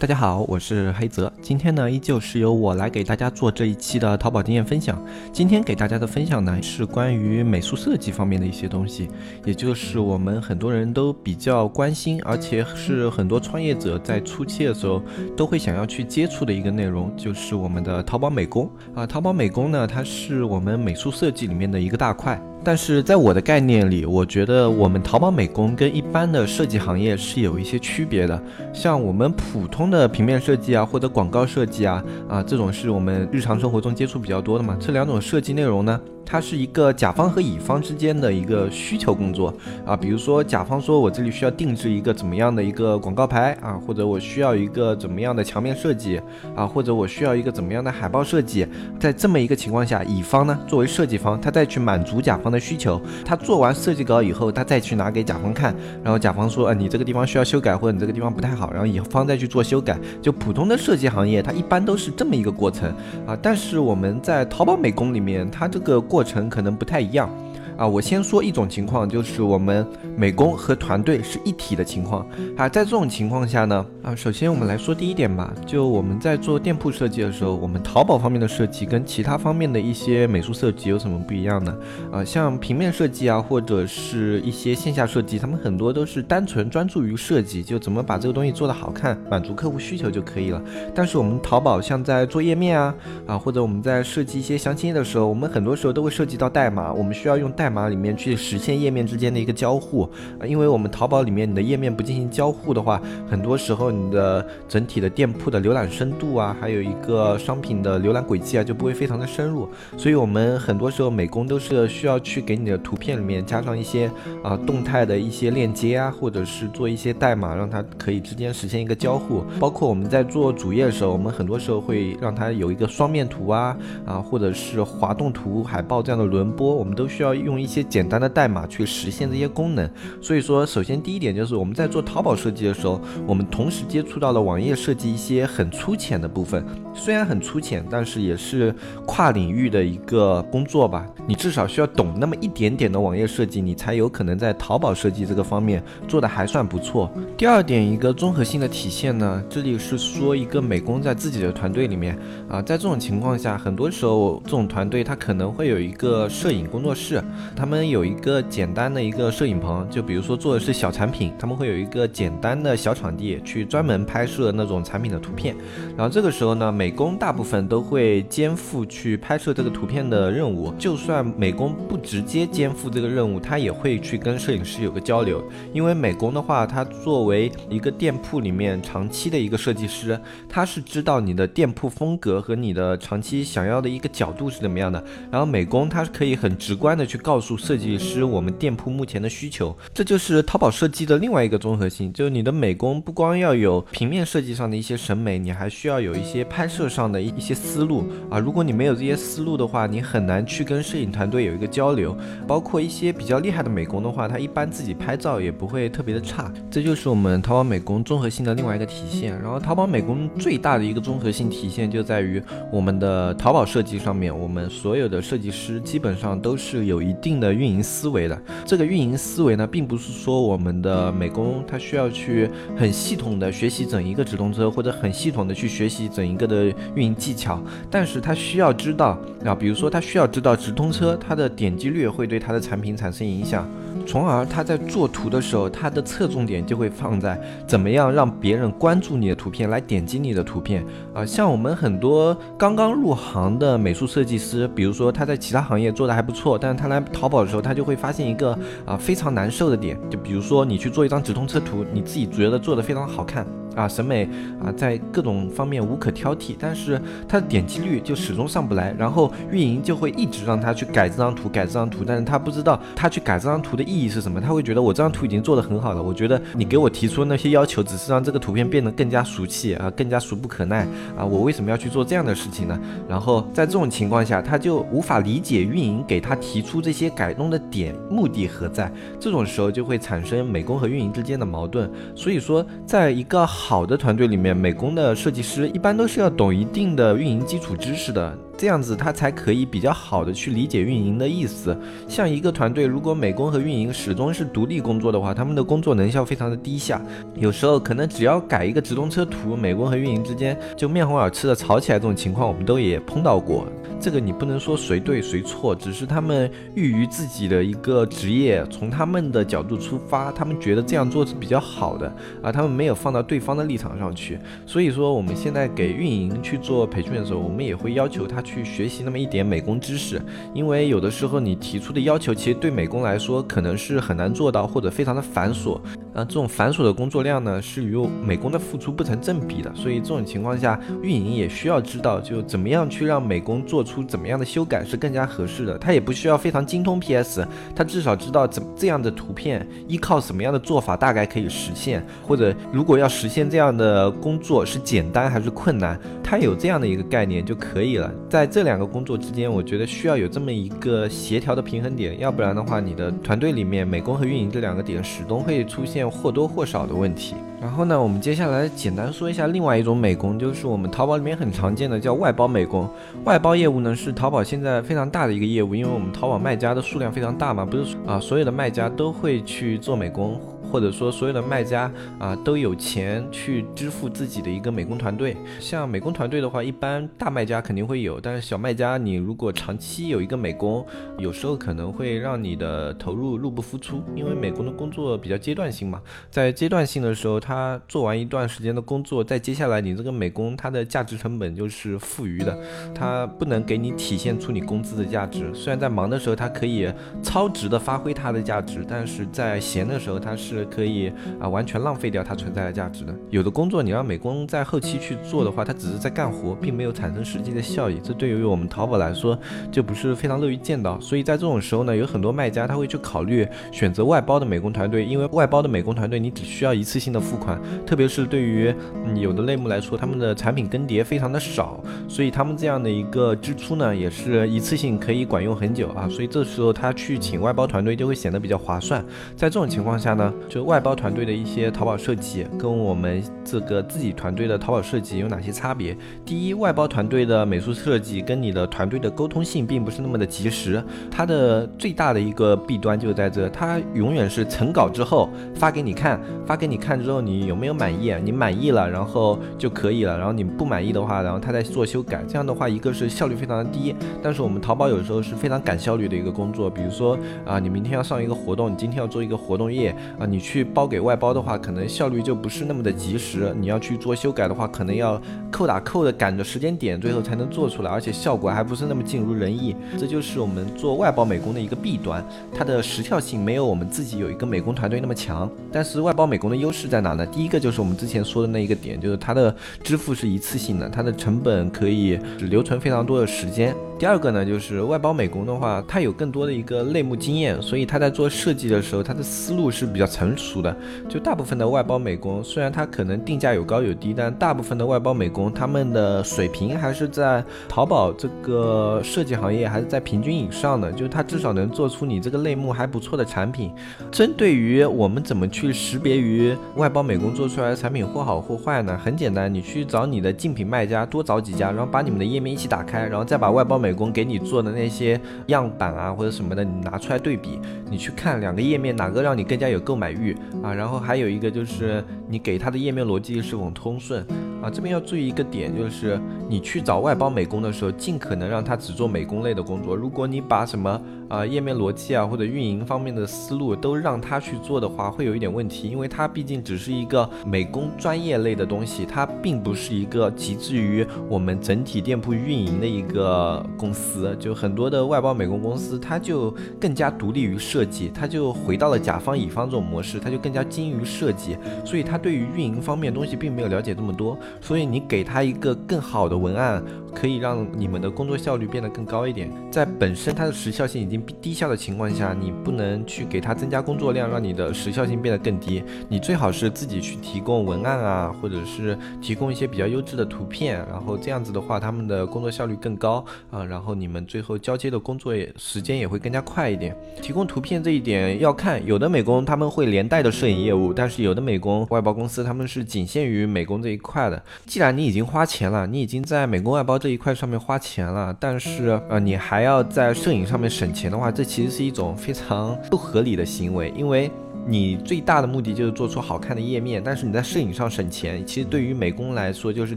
大家好，我是黑泽。今天呢，依旧是由我来给大家做这一期的淘宝经验分享。今天给大家的分享呢，是关于美术设计方面的一些东西，也就是我们很多人都比较关心，而且是很多创业者在初期的时候都会想要去接触的一个内容，就是我们的淘宝美工啊。淘宝美工呢，它是我们美术设计里面的一个大块。但是在我的概念里，我觉得我们淘宝美工跟一般的设计行业是有一些区别的。像我们普通的平面设计啊，或者广告设计啊，啊，这种是我们日常生活中接触比较多的嘛。这两种设计内容呢？它是一个甲方和乙方之间的一个需求工作啊，比如说甲方说我这里需要定制一个怎么样的一个广告牌啊，或者我需要一个怎么样的墙面设计啊，或者我需要一个怎么样的海报设计，在这么一个情况下，乙方呢作为设计方，他再去满足甲方的需求，他做完设计稿以后，他再去拿给甲方看，然后甲方说，啊，你这个地方需要修改，或者你这个地方不太好，然后乙方再去做修改。就普通的设计行业，它一般都是这么一个过程啊，但是我们在淘宝美工里面，它这个过过程可能不太一样。啊，我先说一种情况，就是我们美工和团队是一体的情况啊。在这种情况下呢，啊，首先我们来说第一点吧，就我们在做店铺设计的时候，我们淘宝方面的设计跟其他方面的一些美术设计有什么不一样呢？啊，像平面设计啊，或者是一些线下设计，他们很多都是单纯专注于设计，就怎么把这个东西做得好看，满足客户需求就可以了。但是我们淘宝像在做页面啊，啊，或者我们在设计一些详情页的时候，我们很多时候都会涉及到代码，我们需要用代。代码里面去实现页面之间的一个交互啊，因为我们淘宝里面你的页面不进行交互的话，很多时候你的整体的店铺的浏览深度啊，还有一个商品的浏览轨迹啊，就不会非常的深入。所以我们很多时候美工都是需要去给你的图片里面加上一些啊动态的一些链接啊，或者是做一些代码，让它可以之间实现一个交互。包括我们在做主页的时候，我们很多时候会让它有一个双面图啊啊，或者是滑动图、海报这样的轮播，我们都需要用。用一些简单的代码去实现这些功能，所以说，首先第一点就是我们在做淘宝设计的时候，我们同时接触到了网页设计一些很粗浅的部分，虽然很粗浅，但是也是跨领域的一个工作吧。你至少需要懂那么一点点的网页设计，你才有可能在淘宝设计这个方面做的还算不错。第二点，一个综合性的体现呢，这里是说一个美工在自己的团队里面啊，在这种情况下，很多时候这种团队他可能会有一个摄影工作室。他们有一个简单的一个摄影棚，就比如说做的是小产品，他们会有一个简单的小场地去专门拍摄那种产品的图片。然后这个时候呢，美工大部分都会肩负去拍摄这个图片的任务。就算美工不直接肩负这个任务，他也会去跟摄影师有个交流。因为美工的话，他作为一个店铺里面长期的一个设计师，他是知道你的店铺风格和你的长期想要的一个角度是怎么样的。然后美工他是可以很直观的去告。告诉设计师我们店铺目前的需求，这就是淘宝设计的另外一个综合性。就是你的美工不光要有平面设计上的一些审美，你还需要有一些拍摄上的一一些思路啊。如果你没有这些思路的话，你很难去跟摄影团队有一个交流。包括一些比较厉害的美工的话，他一般自己拍照也不会特别的差。这就是我们淘宝美工综合性的另外一个体现。然后淘宝美工最大的一个综合性体现就在于我们的淘宝设计上面，我们所有的设计师基本上都是有一定。的运营思维的这个运营思维呢，并不是说我们的美工他需要去很系统的学习整一个直通车，或者很系统的去学习整一个的运营技巧，但是他需要知道啊，比如说他需要知道直通车它的点击率会对他的产品产生影响。从而他在做图的时候，他的侧重点就会放在怎么样让别人关注你的图片，来点击你的图片啊。像我们很多刚刚入行的美术设计师，比如说他在其他行业做的还不错，但是他来淘宝的时候，他就会发现一个啊非常难受的点，就比如说你去做一张直通车图，你自己觉得做的非常好看。啊，审美啊，在各种方面无可挑剔，但是他的点击率就始终上不来，然后运营就会一直让他去改这张图，改这张图，但是他不知道他去改这张图的意义是什么，他会觉得我这张图已经做得很好了，我觉得你给我提出那些要求，只是让这个图片变得更加俗气啊，更加俗不可耐啊，我为什么要去做这样的事情呢？然后在这种情况下，他就无法理解运营给他提出这些改动的点目的何在，这种时候就会产生美工和运营之间的矛盾。所以说，在一个好好的团队里面，美工的设计师一般都是要懂一定的运营基础知识的。这样子他才可以比较好的去理解运营的意思。像一个团队，如果美工和运营始终是独立工作的话，他们的工作能效非常的低下。有时候可能只要改一个直通车图，美工和运营之间就面红耳赤的吵起来，这种情况我们都也碰到过。这个你不能说谁对谁错，只是他们欲于自己的一个职业，从他们的角度出发，他们觉得这样做是比较好的啊，他们没有放到对方的立场上去。所以说，我们现在给运营去做培训的时候，我们也会要求他去学习那么一点美工知识，因为有的时候你提出的要求，其实对美工来说可能是很难做到，或者非常的繁琐啊，这种繁琐的工作量呢，是与美工的付出不成正比的。所以这种情况下，运营也需要知道，就怎么样去让美工做。出怎么样的修改是更加合适的？他也不需要非常精通 PS，他至少知道怎这样的图片依靠什么样的做法大概可以实现，或者如果要实现这样的工作是简单还是困难，他有这样的一个概念就可以了。在在这两个工作之间，我觉得需要有这么一个协调的平衡点，要不然的话，你的团队里面美工和运营这两个点始终会出现或多或少的问题。然后呢，我们接下来简单说一下另外一种美工，就是我们淘宝里面很常见的叫外包美工。外包业务呢是淘宝现在非常大的一个业务，因为我们淘宝卖家的数量非常大嘛，不是啊，所有的卖家都会去做美工。或者说，所有的卖家啊都有钱去支付自己的一个美工团队。像美工团队的话，一般大卖家肯定会有，但是小卖家你如果长期有一个美工，有时候可能会让你的投入入不敷出，因为美工的工作比较阶段性嘛。在阶段性的时候，他做完一段时间的工作，在接下来你这个美工他的价值成本就是富余的，他不能给你体现出你工资的价值。虽然在忙的时候他可以超值的发挥他的价值，但是在闲的时候他是。可以啊，完全浪费掉它存在的价值的。有的工作你让美工在后期去做的话，他只是在干活，并没有产生实际的效益。这对于我们淘宝来说就不是非常乐于见到。所以在这种时候呢，有很多卖家他会去考虑选择外包的美工团队，因为外包的美工团队你只需要一次性的付款，特别是对于有的类目来说，他们的产品更迭非常的少，所以他们这样的一个支出呢，也是一次性可以管用很久啊。所以这时候他去请外包团队就会显得比较划算。在这种情况下呢，就外包团队的一些淘宝设计跟我们这个自己团队的淘宝设计有哪些差别？第一，外包团队的美术设计跟你的团队的沟通性并不是那么的及时，它的最大的一个弊端就在这，它永远是成稿之后发给你看，发给你看之后你有没有满意？你满意了，然后就可以了，然后你不满意的话，然后他再做修改。这样的话，一个是效率非常的低，但是我们淘宝有时候是非常赶效率的一个工作，比如说啊，你明天要上一个活动，你今天要做一个活动页啊，你你去包给外包的话，可能效率就不是那么的及时。你要去做修改的话，可能要扣打扣的赶着时间点，最后才能做出来，而且效果还不是那么尽如人意。这就是我们做外包美工的一个弊端，它的时效性没有我们自己有一个美工团队那么强。但是外包美工的优势在哪呢？第一个就是我们之前说的那一个点，就是它的支付是一次性的，它的成本可以留存非常多的时间。第二个呢，就是外包美工的话，他有更多的一个类目经验，所以他在做设计的时候，他的思路是比较成熟的。就大部分的外包美工，虽然他可能定价有高有低，但大部分的外包美工他们的水平还是在淘宝这个设计行业还是在平均以上的，就是他至少能做出你这个类目还不错的产品。针对于我们怎么去识别于外包美工做出来的产品或好或坏呢？很简单，你去找你的竞品卖家，多找几家，然后把你们的页面一起打开，然后再把外包美。美工给你做的那些样板啊，或者什么的，你拿出来对比，你去看两个页面哪个让你更加有购买欲啊？然后还有一个就是你给他的页面逻辑是否通顺啊？这边要注意一个点，就是你去找外包美工的时候，尽可能让他只做美工类的工作。如果你把什么啊页面逻辑啊或者运营方面的思路都让他去做的话，会有一点问题，因为他毕竟只是一个美工专业类的东西，它并不是一个极致于我们整体店铺运营的一个。公司，就很多的外包美工公司，它就更加独立于设计，它就回到了甲方乙方这种模式，它就更加精于设计，所以它对于运营方面东西并没有了解这么多，所以你给他一个更好的文案，可以让你们的工作效率变得更高一点。在本身它的时效性已经低效的情况下，你不能去给他增加工作量，让你的时效性变得更低。你最好是自己去提供文案啊，或者是提供一些比较优质的图片，然后这样子的话，他们的工作效率更高啊，然后你们最后交接的工作也时间也会更加快一点。提供图片这一点要看，有的美工他们会连带的摄影业务，但是有的美工外包公司他们是仅限于美工这一块的。既然你已经花钱了，你已经在美工外包这一块上面花钱了，但是呃你还要在摄影上面省钱的话，这其实是一种非常不合理的行为，因为。你最大的目的就是做出好看的页面，但是你在摄影上省钱，其实对于美工来说就是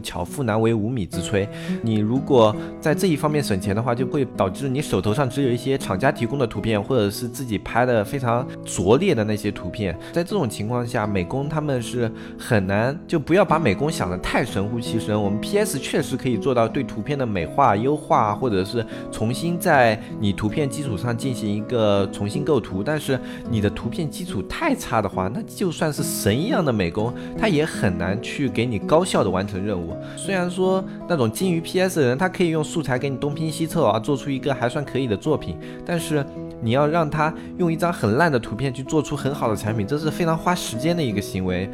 巧妇难为无米之炊。你如果在这一方面省钱的话，就会导致你手头上只有一些厂家提供的图片，或者是自己拍的非常拙劣的那些图片。在这种情况下，美工他们是很难，就不要把美工想的太神乎其神。我们 PS 确实可以做到对图片的美化、优化，或者是重新在你图片基础上进行一个重新构图，但是你的图片基础太。太差的话，那就算是神一样的美工，他也很难去给你高效的完成任务。虽然说那种精于 PS 的人，他可以用素材给你东拼西凑啊，做出一个还算可以的作品，但是你要让他用一张很烂的图片去做出很好的产品，这是非常花时间的一个行为。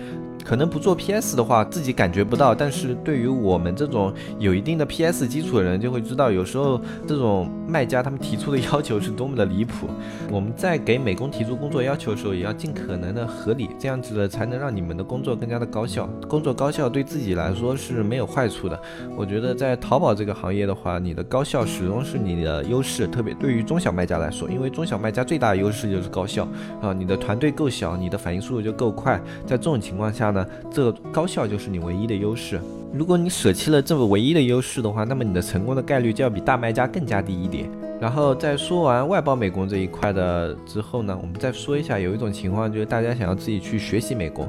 可能不做 PS 的话，自己感觉不到，但是对于我们这种有一定的 PS 基础的人，就会知道，有时候这种卖家他们提出的要求是多么的离谱。我们在给美工提出工作要求的时候，也要尽可能的合理，这样子的才能让你们的工作更加的高效。工作高效对自己来说是没有坏处的。我觉得在淘宝这个行业的话，你的高效始终是你的优势，特别对于中小卖家来说，因为中小卖家最大的优势就是高效啊，你的团队够小，你的反应速度就够快。在这种情况下呢。这高效就是你唯一的优势。如果你舍弃了这个唯一的优势的话，那么你的成功的概率就要比大卖家更加低一点。然后在说完外包美工这一块的之后呢，我们再说一下，有一种情况就是大家想要自己去学习美工。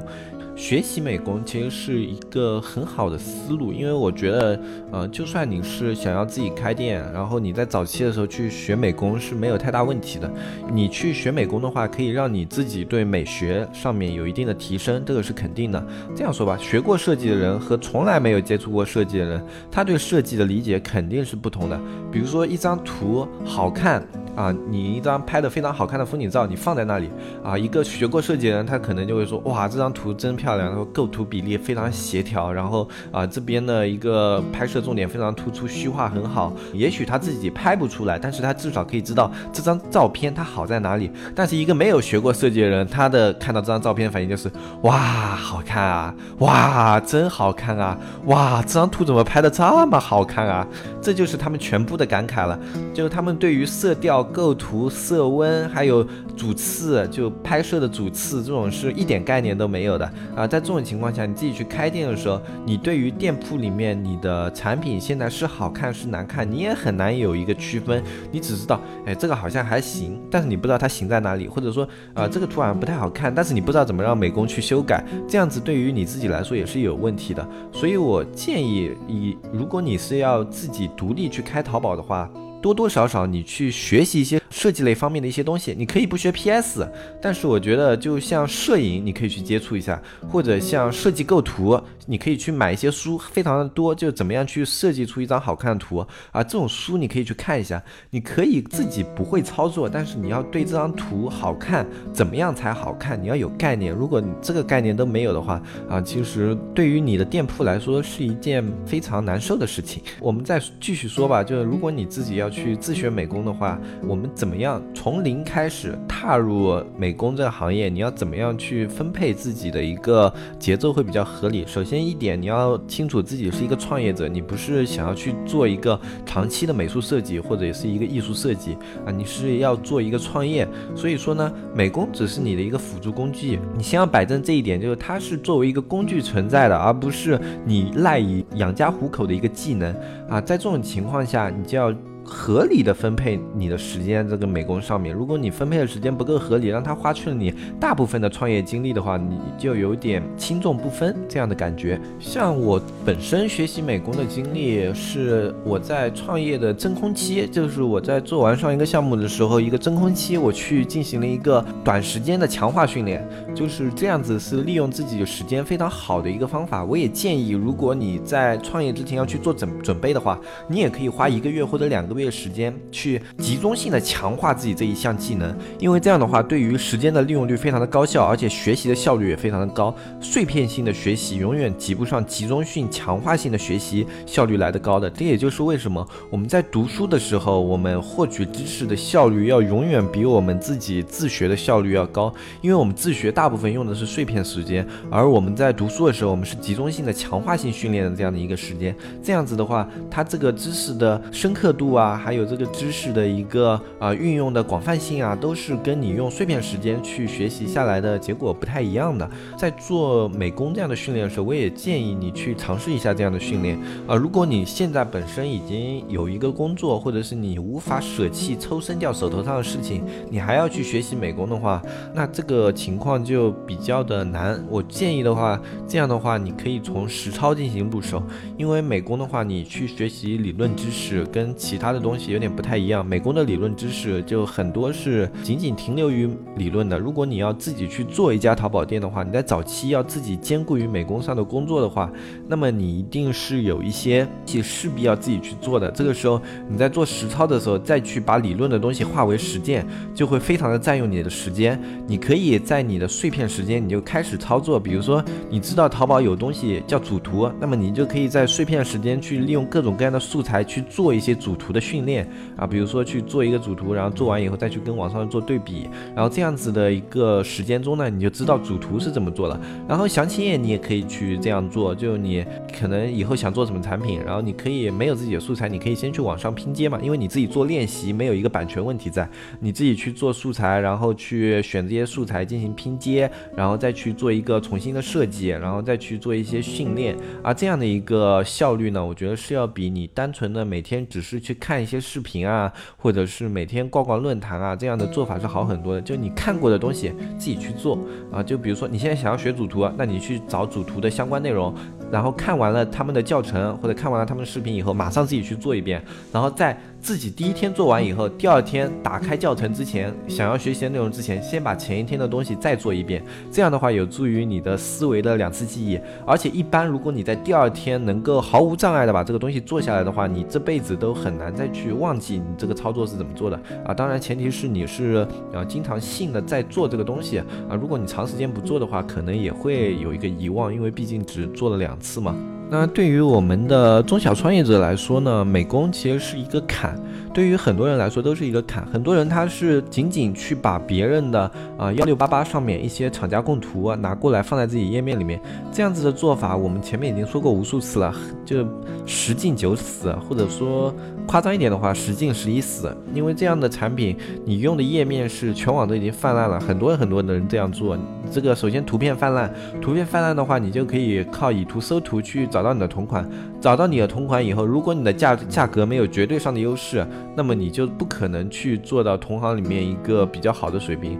学习美工其实是一个很好的思路，因为我觉得，呃，就算你是想要自己开店，然后你在早期的时候去学美工是没有太大问题的。你去学美工的话，可以让你自己对美学上面有一定的提升，这个是肯定的。这样说吧，学过设计的人和从来没有接触过设计的人，他对设计的理解肯定是不同的。比如说一张图好看。啊，你一张拍的非常好看的风景照，你放在那里啊，一个学过设计的人，他可能就会说，哇，这张图真漂亮，然后构图比例非常协调，然后啊，这边的一个拍摄重点非常突出，虚化很好。也许他自己拍不出来，但是他至少可以知道这张照片它好在哪里。但是一个没有学过设计的人，他的看到这张照片的反应就是，哇，好看啊，哇，真好看啊，哇，这张图怎么拍的这么好看啊？这就是他们全部的感慨了，就是他们对于色调。构图、色温，还有主次，就拍摄的主次，这种是一点概念都没有的啊！在这种情况下，你自己去开店的时候，你对于店铺里面你的产品现在是好看是难看，你也很难有一个区分。你只知道，哎，这个好像还行，但是你不知道它行在哪里，或者说，呃，这个图好像不太好看，但是你不知道怎么让美工去修改，这样子对于你自己来说也是有问题的。所以我建议，你如果你是要自己独立去开淘宝的话。多多少少，你去学习一些设计类方面的一些东西，你可以不学 PS，但是我觉得就像摄影，你可以去接触一下，或者像设计构图，你可以去买一些书，非常的多，就怎么样去设计出一张好看的图啊，这种书你可以去看一下。你可以自己不会操作，但是你要对这张图好看，怎么样才好看，你要有概念。如果你这个概念都没有的话啊，其实对于你的店铺来说是一件非常难受的事情。我们再继续说吧，就是如果你自己要。去自学美工的话，我们怎么样从零开始踏入美工这个行业？你要怎么样去分配自己的一个节奏会比较合理？首先一点，你要清楚自己是一个创业者，你不是想要去做一个长期的美术设计或者也是一个艺术设计啊，你是要做一个创业。所以说呢，美工只是你的一个辅助工具，你先要摆正这一点，就是它是作为一个工具存在的，而不是你赖以养家糊口的一个技能啊。在这种情况下，你就要。合理的分配你的时间这个美工上面。如果你分配的时间不够合理，让他花去了你大部分的创业精力的话，你就有点轻重不分这样的感觉。像我本身学习美工的经历，是我在创业的真空期，就是我在做完上一个项目的时候，一个真空期，我去进行了一个短时间的强化训练，就是这样子，是利用自己的时间非常好的一个方法。我也建议，如果你在创业之前要去做准准备的话，你也可以花一个月或者两个月时间去集中性的强化自己这一项技能，因为这样的话，对于时间的利用率非常的高效，而且学习的效率也非常的高。碎片性的学习永远及不上集中性强化性的学习效率来的高的。这也就是为什么我们在读书的时候，我们获取知识的效率要永远比我们自己自学的效率要高，因为我们自学大部分用的是碎片时间，而我们在读书的时候，我们是集中性的强化性训练的这样的一个时间。这样子的话，它这个知识的深刻度啊，还有这个知识的一个啊运用的广泛性啊，都是跟你用碎片时间去学习下来的结果不太一样的。在做美工这样的训练的时候，我也建议你去尝试一下这样的训练啊。如果你现在本身已经有一个工作，或者是你无法舍弃抽身掉手头上的事情，你还要去学习美工的话，那这个情况就比较的难。我建议的话，这样的话你可以从实操进行入手，因为美工的话，你去学习理论知识跟其他的东西有点不太一样。美工的理论知识就很多是仅仅停留于理论的。如果你要自己去做一家淘宝店的话，你在早期要自己兼顾于美工上的工作的话，那么你一定是有一些是势必要自己去做的。这个时候你在做实操的时候，再去把理论的东西化为实践，就会非常的占用你的时间。你可以在你的碎片时间，你就开始操作。比如说，你知道淘宝有东西叫主图，那么你就可以在碎片时间去利用各种各样的素材去做一些主图的训练啊。比如说去做一个主图，然后做完以后再去跟网上做对比，然后这样子的一个时间中呢，你就知道主图是怎么做的。然后详情页你也可以去这样做，就你可能以后想做什么产品，然后你可以没有自己的素材，你可以先去网上拼接嘛，因为你自己做练习没有一个版权问题在，你自己去做素材，然后去选这些素材进行拼接，然后再去做一个重新的设计，然后再去做一些训练啊，这样的一个效率呢，我觉得是要比你单纯的每天只是去看看一些视频啊，或者是每天逛逛论坛啊这样的做法是好很多的。就你看过的东西自己去做啊，就比如说你现在想要学主图，那你去找主图的相关内容，然后看完了他们的教程或者看完了他们的视频以后，马上自己去做一遍，然后再。自己第一天做完以后，第二天打开教程之前，想要学习的内容之前，先把前一天的东西再做一遍。这样的话，有助于你的思维的两次记忆。而且，一般如果你在第二天能够毫无障碍的把这个东西做下来的话，你这辈子都很难再去忘记你这个操作是怎么做的啊。当然，前提是你是啊经常性的在做这个东西啊。如果你长时间不做的话，可能也会有一个遗忘，因为毕竟只做了两次嘛。那对于我们的中小创业者来说呢，美工其实是一个坎，对于很多人来说都是一个坎。很多人他是仅仅去把别人的啊幺六八八上面一些厂家供图啊拿过来放在自己页面里面，这样子的做法，我们前面已经说过无数次了，就十进九死，或者说夸张一点的话，十进十一死。因为这样的产品，你用的页面是全网都已经泛滥了，很多很多的人这样做。这个首先图片泛滥，图片泛滥的话，你就可以靠以图搜图去找到你的同款。找到你的同款以后，如果你的价价格没有绝对上的优势，那么你就不可能去做到同行里面一个比较好的水平。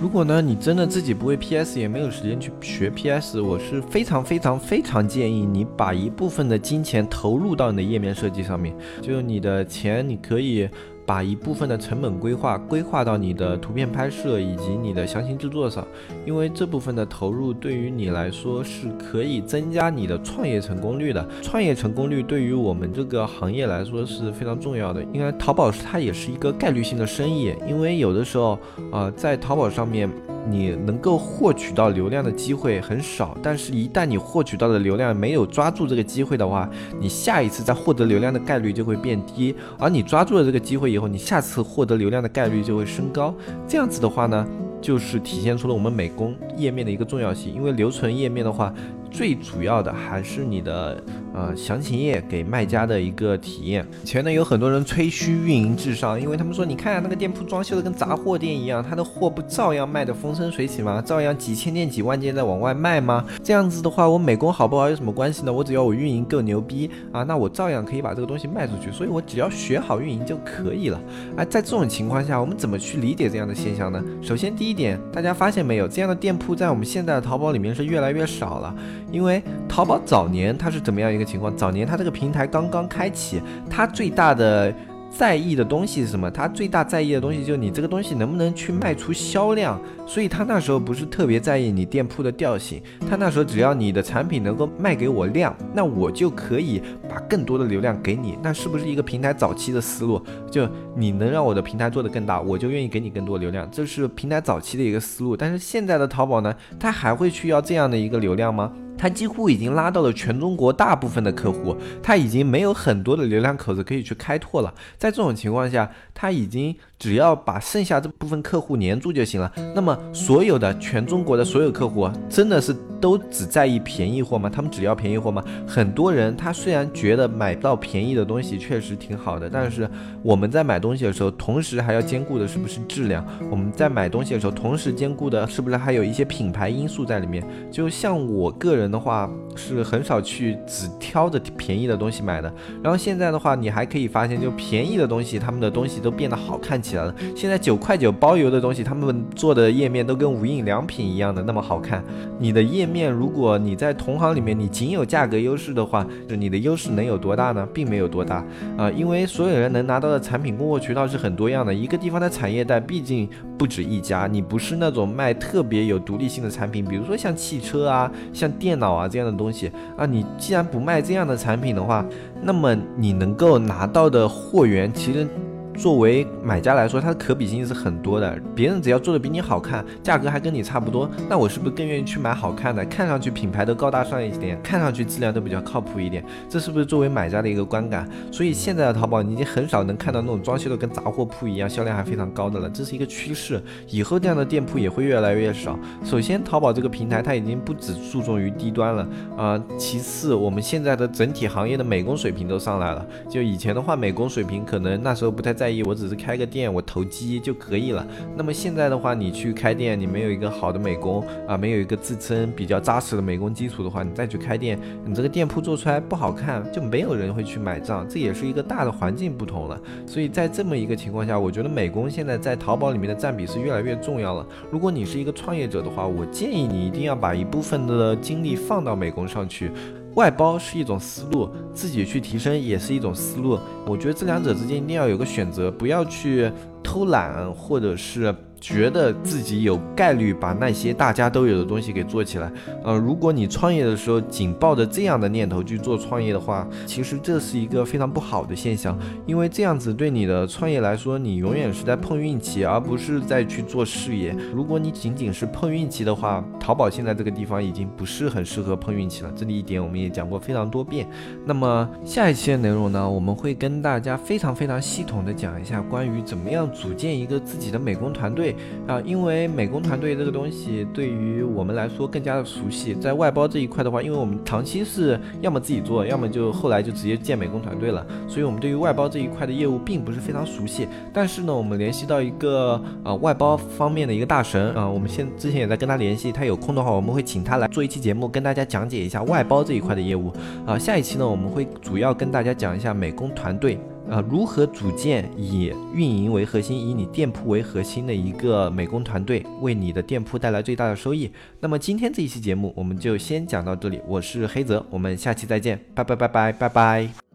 如果呢，你真的自己不会 PS，也没有时间去学 PS，我是非常非常非常建议你把一部分的金钱投入到你的页面设计上面，就你的钱，你可以。把一部分的成本规划规划到你的图片拍摄以及你的详情制作上，因为这部分的投入对于你来说是可以增加你的创业成功率的。创业成功率对于我们这个行业来说是非常重要的，因为淘宝它也是一个概率性的生意，因为有的时候啊，在淘宝上面。你能够获取到流量的机会很少，但是，一旦你获取到的流量没有抓住这个机会的话，你下一次再获得流量的概率就会变低。而你抓住了这个机会以后，你下次获得流量的概率就会升高。这样子的话呢，就是体现出了我们美工页面的一个重要性。因为留存页面的话，最主要的还是你的呃详情页给卖家的一个体验。前呢有很多人吹嘘运营至上，因为他们说你看那个店铺装修的跟杂货店一样，他的货不照样卖的风生水起吗？照样几千件几万件在往外卖吗？这样子的话，我美工好不好有什么关系呢？我只要我运营够牛逼啊，那我照样可以把这个东西卖出去。所以我只要学好运营就可以了。而在这种情况下，我们怎么去理解这样的现象呢？首先第一点，大家发现没有，这样的店铺在我们现在的淘宝里面是越来越少了。因为淘宝早年它是怎么样一个情况？早年它这个平台刚刚开启，它最大的。在意的东西是什么？它最大在意的东西就是你这个东西能不能去卖出销量。所以它那时候不是特别在意你店铺的调性，它那时候只要你的产品能够卖给我量，那我就可以把更多的流量给你。那是不是一个平台早期的思路？就你能让我的平台做得更大，我就愿意给你更多流量，这是平台早期的一个思路。但是现在的淘宝呢，它还会去要这样的一个流量吗？他几乎已经拉到了全中国大部分的客户，他已经没有很多的流量口子可以去开拓了。在这种情况下，他已经。只要把剩下这部分客户黏住就行了。那么，所有的全中国的所有客户，真的是都只在意便宜货吗？他们只要便宜货吗？很多人他虽然觉得买到便宜的东西确实挺好的，但是我们在买东西的时候，同时还要兼顾的是不是质量？我们在买东西的时候，同时兼顾的是不是还有一些品牌因素在里面？就像我个人的话，是很少去只挑着便宜的东西买的。然后现在的话，你还可以发现，就便宜的东西，他们的东西都变得好看起。起来了。现在九块九包邮的东西，他们做的页面都跟无印良品一样的那么好看。你的页面，如果你在同行里面你仅有价格优势的话，就你的优势能有多大呢？并没有多大啊，因为所有人能拿到的产品供货渠道是很多样的。一个地方的产业带毕竟不止一家，你不是那种卖特别有独立性的产品，比如说像汽车啊、像电脑啊这样的东西啊，你既然不卖这样的产品的话，那么你能够拿到的货源其实。作为买家来说，它的可比性是很多的。别人只要做的比你好看，价格还跟你差不多，那我是不是更愿意去买好看的？看上去品牌都高大上一点，看上去质量都比较靠谱一点，这是不是作为买家的一个观感？所以现在的淘宝，你已经很少能看到那种装修的跟杂货铺一样，销量还非常高的了。这是一个趋势，以后这样的店铺也会越来越少。首先，淘宝这个平台它已经不只注重于低端了啊。其次，我们现在的整体行业的美工水平都上来了。就以前的话，美工水平可能那时候不太。在意我只是开个店，我投机就可以了。那么现在的话，你去开店，你没有一个好的美工啊，没有一个自身比较扎实的美工基础的话，你再去开店，你这个店铺做出来不好看，就没有人会去买账。这也是一个大的环境不同了。所以在这么一个情况下，我觉得美工现在在淘宝里面的占比是越来越重要了。如果你是一个创业者的话，我建议你一定要把一部分的精力放到美工上去。外包是一种思路，自己去提升也是一种思路。我觉得这两者之间一定要有个选择，不要去偷懒，或者是。觉得自己有概率把那些大家都有的东西给做起来，呃，如果你创业的时候仅抱着这样的念头去做创业的话，其实这是一个非常不好的现象，因为这样子对你的创业来说，你永远是在碰运气，而不是在去做事业。如果你仅仅是碰运气的话，淘宝现在这个地方已经不是很适合碰运气了。这里一点我们也讲过非常多遍。那么下一期的内容呢，我们会跟大家非常非常系统的讲一下关于怎么样组建一个自己的美工团队。啊，因为美工团队这个东西对于我们来说更加的熟悉，在外包这一块的话，因为我们长期是要么自己做，要么就后来就直接建美工团队了，所以我们对于外包这一块的业务并不是非常熟悉。但是呢，我们联系到一个呃外包方面的一个大神啊，我们现之前也在跟他联系，他有空的话，我们会请他来做一期节目，跟大家讲解一下外包这一块的业务啊。下一期呢，我们会主要跟大家讲一下美工团队。呃，如何组建以运营为核心、以你店铺为核心的一个美工团队，为你的店铺带来最大的收益？那么今天这一期节目我们就先讲到这里，我是黑泽，我们下期再见，拜拜拜拜拜拜。